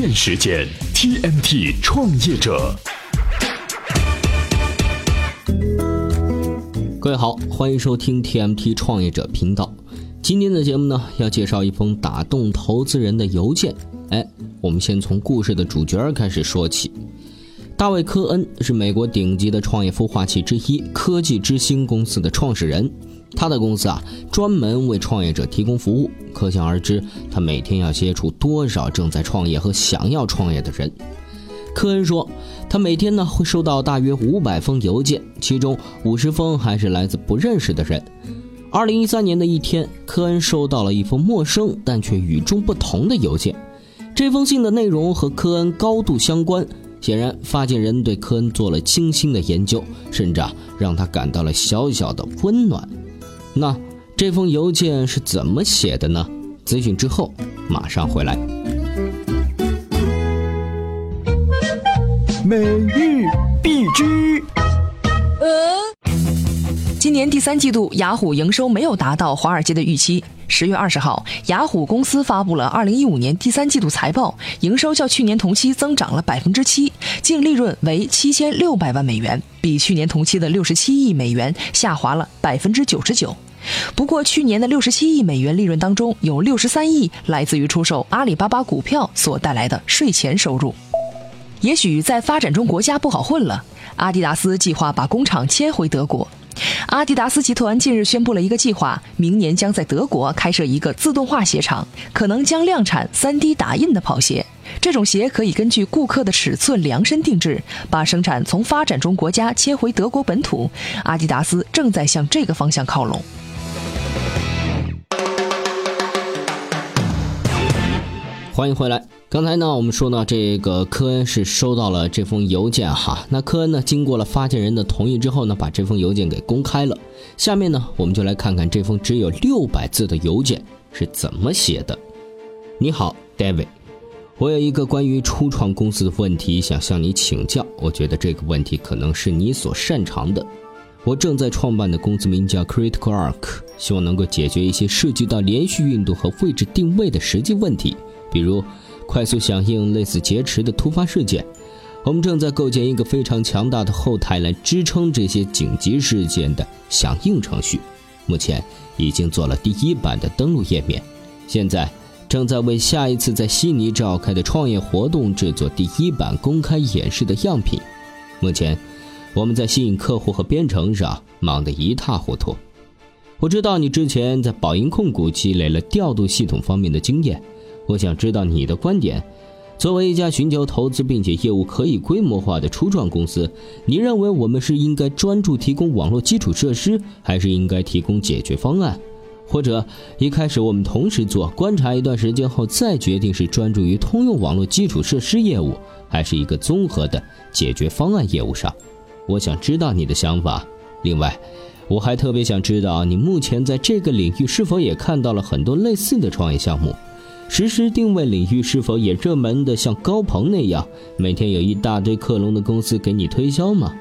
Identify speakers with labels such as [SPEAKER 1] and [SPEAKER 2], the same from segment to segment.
[SPEAKER 1] 变时间，TMT 创业者。
[SPEAKER 2] 各位好，欢迎收听 TMT 创业者频道。今天的节目呢，要介绍一封打动投资人的邮件。哎，我们先从故事的主角开始说起。大卫·科恩是美国顶级的创业孵化器之一——科技之星公司的创始人。他的公司啊，专门为创业者提供服务，可想而知，他每天要接触多少正在创业和想要创业的人。科恩说，他每天呢会收到大约五百封邮件，其中五十封还是来自不认识的人。二零一三年的一天，科恩收到了一封陌生但却与众不同的邮件。这封信的内容和科恩高度相关，显然发件人对科恩做了精心的研究，甚至啊让他感到了小小的温暖。那这封邮件是怎么写的呢？咨询之后马上回来。
[SPEAKER 1] 每日必知。
[SPEAKER 3] 今年第三季度，雅虎营收没有达到华尔街的预期。十月二十号，雅虎公司发布了二零一五年第三季度财报，营收较去年同期增长了百分之七，净利润为七千六百万美元，比去年同期的六十七亿美元下滑了百分之九十九。不过，去年的六十七亿美元利润当中，有六十三亿来自于出售阿里巴巴股票所带来的税前收入。也许在发展中国家不好混了，阿迪达斯计划把工厂迁回德国。阿迪达斯集团近日宣布了一个计划，明年将在德国开设一个自动化鞋厂，可能将量产 3D 打印的跑鞋。这种鞋可以根据顾客的尺寸量身定制，把生产从发展中国家切回德国本土。阿迪达斯正在向这个方向靠拢。
[SPEAKER 2] 欢迎回来。刚才呢，我们说呢这个科恩是收到了这封邮件哈。那科恩呢，经过了发件人的同意之后呢，把这封邮件给公开了。下面呢，我们就来看看这封只有六百字的邮件是怎么写的。你好，David，我有一个关于初创公司的问题想向你请教。我觉得这个问题可能是你所擅长的。我正在创办的公司名叫 Critical Arc，希望能够解决一些涉及到连续运动和位置定位的实际问题，比如。快速响应类似劫持的突发事件，我们正在构建一个非常强大的后台来支撑这些紧急事件的响应程序。目前已经做了第一版的登录页面，现在正在为下一次在悉尼召开的创业活动制作第一版公开演示的样品。目前我们在吸引客户和编程上忙得一塌糊涂。我知道你之前在宝盈控股积累了调度系统方面的经验。我想知道你的观点。作为一家寻求投资并且业务可以规模化的初创公司，你认为我们是应该专注提供网络基础设施，还是应该提供解决方案？或者一开始我们同时做，观察一段时间后再决定是专注于通用网络基础设施业务，还是一个综合的解决方案业务上？我想知道你的想法。另外，我还特别想知道你目前在这个领域是否也看到了很多类似的创业项目。实时定位领域是否也热门的像高朋那样，每天有一大堆克隆的公司给你推销吗？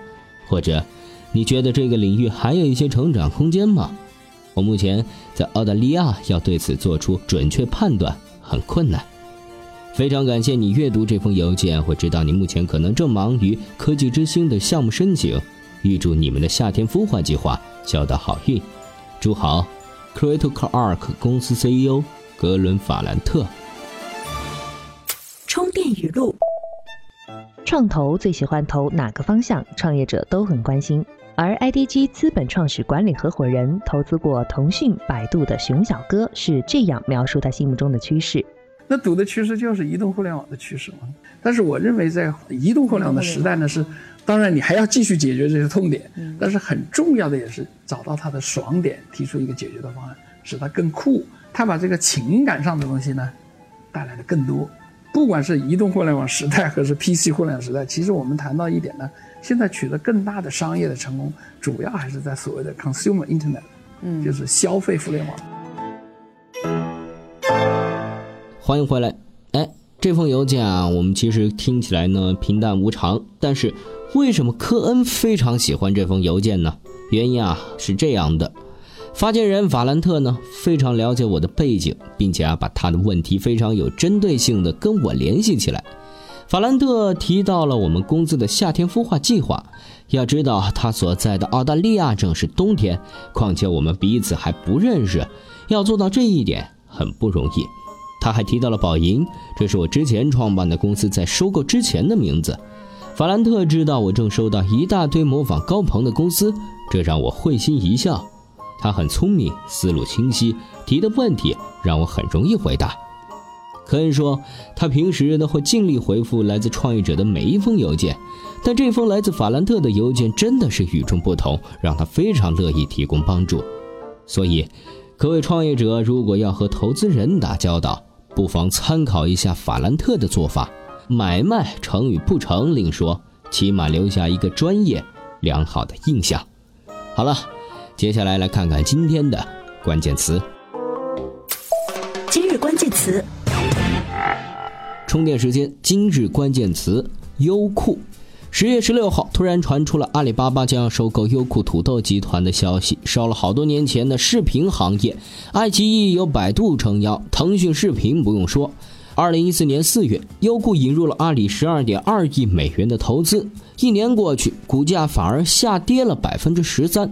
[SPEAKER 2] 或者，你觉得这个领域还有一些成长空间吗？我目前在澳大利亚，要对此做出准确判断很困难。非常感谢你阅读这封邮件，我知道你目前可能正忙于科技之星的项目申请，预祝你们的夏天孵化计划交到好运。祝好，Critical Arc 公司 CEO。格伦·法兰特。
[SPEAKER 4] 充电语录：
[SPEAKER 5] 创投最喜欢投哪个方向？创业者都很关心。而 IDG 资本创始管理合伙人投资过腾讯、百度的熊小哥是这样描述他心目中的趋势：
[SPEAKER 6] 那赌的趋势就是移动互联网的趋势嘛。但是我认为，在移动互联网的时代呢，是当然你还要继续解决这些痛点，但是很重要的也是找到它的爽点，提出一个解决的方案，使它更酷。他把这个情感上的东西呢，带来的更多。不管是移动互联网时代，还是 PC 互联网时代，其实我们谈到一点呢，现在取得更大的商业的成功，主要还是在所谓的 consumer internet，嗯，就是消费互联网。
[SPEAKER 2] 欢迎回来。哎，这封邮件啊，我们其实听起来呢平淡无常，但是为什么科恩非常喜欢这封邮件呢？原因啊是这样的。发件人法兰特呢，非常了解我的背景，并且啊，把他的问题非常有针对性的跟我联系起来。法兰特提到了我们公司的夏天孵化计划。要知道，他所在的澳大利亚正是冬天，况且我们彼此还不认识，要做到这一点很不容易。他还提到了宝银，这是我之前创办的公司在收购之前的名字。法兰特知道我正收到一大堆模仿高朋的公司，这让我会心一笑。他很聪明，思路清晰，提的问题让我很容易回答。科恩说，他平时都会尽力回复来自创业者的每一封邮件，但这封来自法兰特的邮件真的是与众不同，让他非常乐意提供帮助。所以，各位创业者如果要和投资人打交道，不妨参考一下法兰特的做法。买卖成与不成另说，起码留下一个专业良好的印象。好了，接下来来看看今天的关键词。
[SPEAKER 4] 今日关键词。
[SPEAKER 2] 充电时间，今日关键词：优酷。十月十六号，突然传出了阿里巴巴将要收购优酷土豆集团的消息，烧了好多年前的视频行业。爱奇艺有百度撑腰，腾讯视频不用说。二零一四年四月，优酷引入了阿里十二点二亿美元的投资，一年过去，股价反而下跌了百分之十三。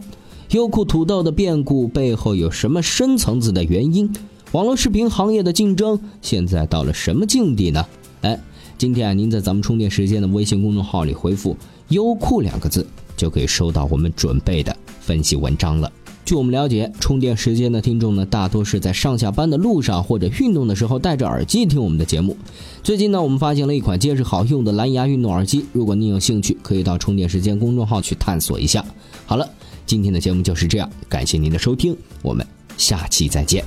[SPEAKER 2] 优酷土豆的变故背后有什么深层次的原因？网络视频行业的竞争现在到了什么境地呢？哎，今天啊，您在咱们充电时间的微信公众号里回复“优酷”两个字，就可以收到我们准备的分析文章了。据我们了解，充电时间的听众呢，大多是在上下班的路上或者运动的时候戴着耳机听我们的节目。最近呢，我们发现了一款结实好用的蓝牙运动耳机，如果您有兴趣，可以到充电时间公众号去探索一下。好了，今天的节目就是这样，感谢您的收听，我们下期再见。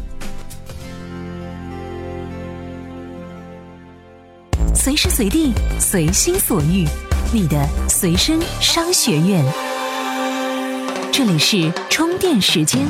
[SPEAKER 4] 随时随地，随心所欲，你的随身商学院。这里是充电时间。